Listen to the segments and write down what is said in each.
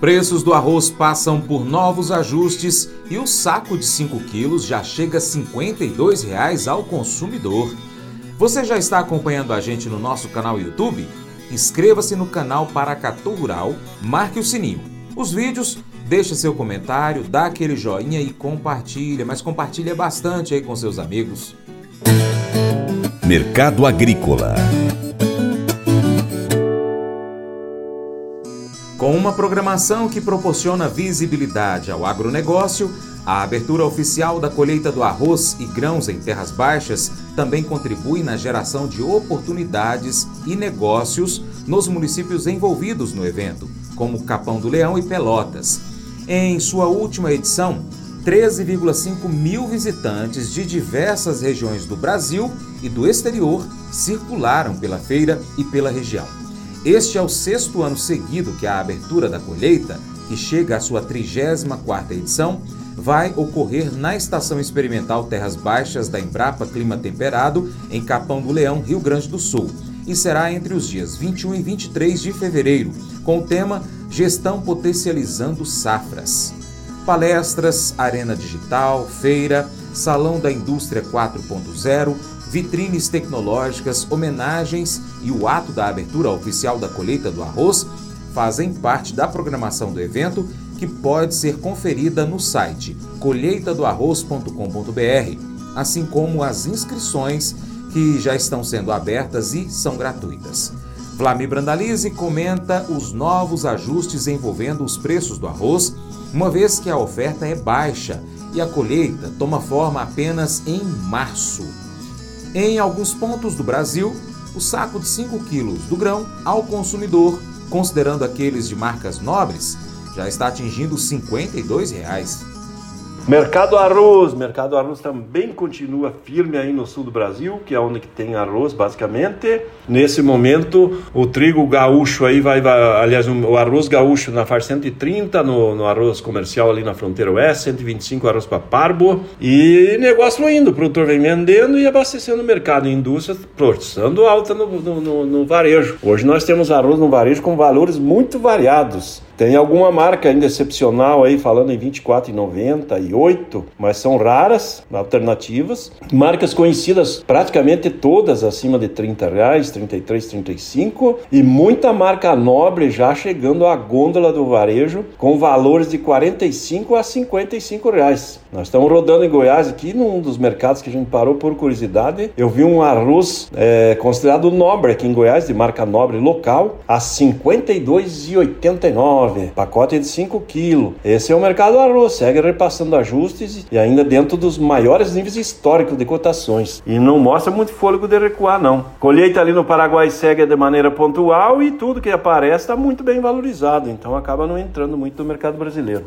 Preços do arroz passam por novos ajustes e o saco de 5 quilos já chega a 52 reais ao consumidor. Você já está acompanhando a gente no nosso canal YouTube? Inscreva-se no canal Paracatu Rural, marque o sininho. Os vídeos, deixe seu comentário, dá aquele joinha e compartilha, mas compartilha bastante aí com seus amigos. Mercado Agrícola Com uma programação que proporciona visibilidade ao agronegócio, a abertura oficial da colheita do arroz e grãos em terras baixas também contribui na geração de oportunidades e negócios nos municípios envolvidos no evento, como Capão do Leão e Pelotas. Em sua última edição, 13,5 mil visitantes de diversas regiões do Brasil e do exterior circularam pela feira e pela região. Este é o sexto ano seguido que a abertura da colheita, que chega à sua 34ª edição, vai ocorrer na Estação Experimental Terras Baixas da Embrapa Clima Temperado, em Capão do Leão, Rio Grande do Sul, e será entre os dias 21 e 23 de fevereiro, com o tema Gestão Potencializando Safras. Palestras, arena digital, feira, salão da indústria 4.0, vitrines tecnológicas, homenagens e o ato da abertura oficial da colheita do arroz fazem parte da programação do evento que pode ser conferida no site colheitadoarroz.com.br, assim como as inscrições que já estão sendo abertas e são gratuitas. Vlamir Brandalize comenta os novos ajustes envolvendo os preços do arroz, uma vez que a oferta é baixa e a colheita toma forma apenas em março. Em alguns pontos do Brasil, o saco de 5 quilos do grão ao consumidor, considerando aqueles de marcas nobres, já está atingindo 52 reais. Mercado arroz, mercado arroz também continua firme aí no sul do Brasil, que é onde que tem arroz basicamente. Nesse momento, o trigo gaúcho aí vai, vai aliás, o arroz gaúcho na faixa 130, no, no arroz comercial ali na fronteira oeste, 125 arroz para parbo. E negócio indo, o produtor vem vendendo e abastecendo o mercado. Indústria forçando alta no, no, no, no varejo. Hoje nós temos arroz no varejo com valores muito variados. Tem alguma marca ainda excepcional aí falando em 24,90 e 8, mas são raras, alternativas. Marcas conhecidas praticamente todas acima de 30 reais, 33, 35 e muita marca nobre já chegando à gôndola do varejo com valores de 45 a 55 reais. Nós estamos rodando em Goiás aqui num dos mercados que a gente parou por curiosidade. Eu vi um arroz é, considerado nobre aqui em Goiás, de marca nobre local, a 52,89 pacote de 5 kg. Esse é o mercado do arroz, segue repassando ajustes e ainda dentro dos maiores níveis históricos de cotações. E não mostra muito fôlego de recuar, não. Colheita ali no Paraguai segue de maneira pontual e tudo que aparece está muito bem valorizado, então acaba não entrando muito no mercado brasileiro.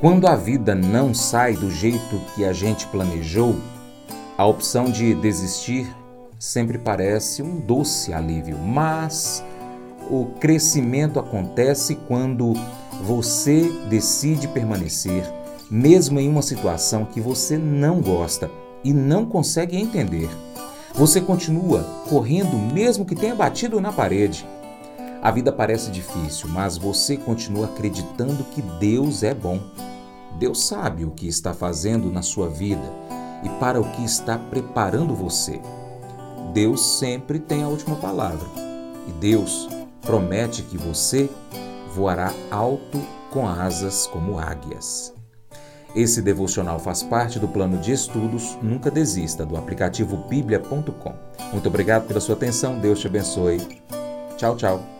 Quando a vida não sai do jeito que a gente planejou, a opção de desistir sempre parece um doce alívio, mas o crescimento acontece quando você decide permanecer, mesmo em uma situação que você não gosta e não consegue entender. Você continua correndo mesmo que tenha batido na parede. A vida parece difícil, mas você continua acreditando que Deus é bom. Deus sabe o que está fazendo na sua vida e para o que está preparando você. Deus sempre tem a última palavra. E Deus promete que você voará alto com asas como águias. Esse devocional faz parte do plano de estudos Nunca Desista do aplicativo bíblia.com. Muito obrigado pela sua atenção, Deus te abençoe. Tchau, tchau.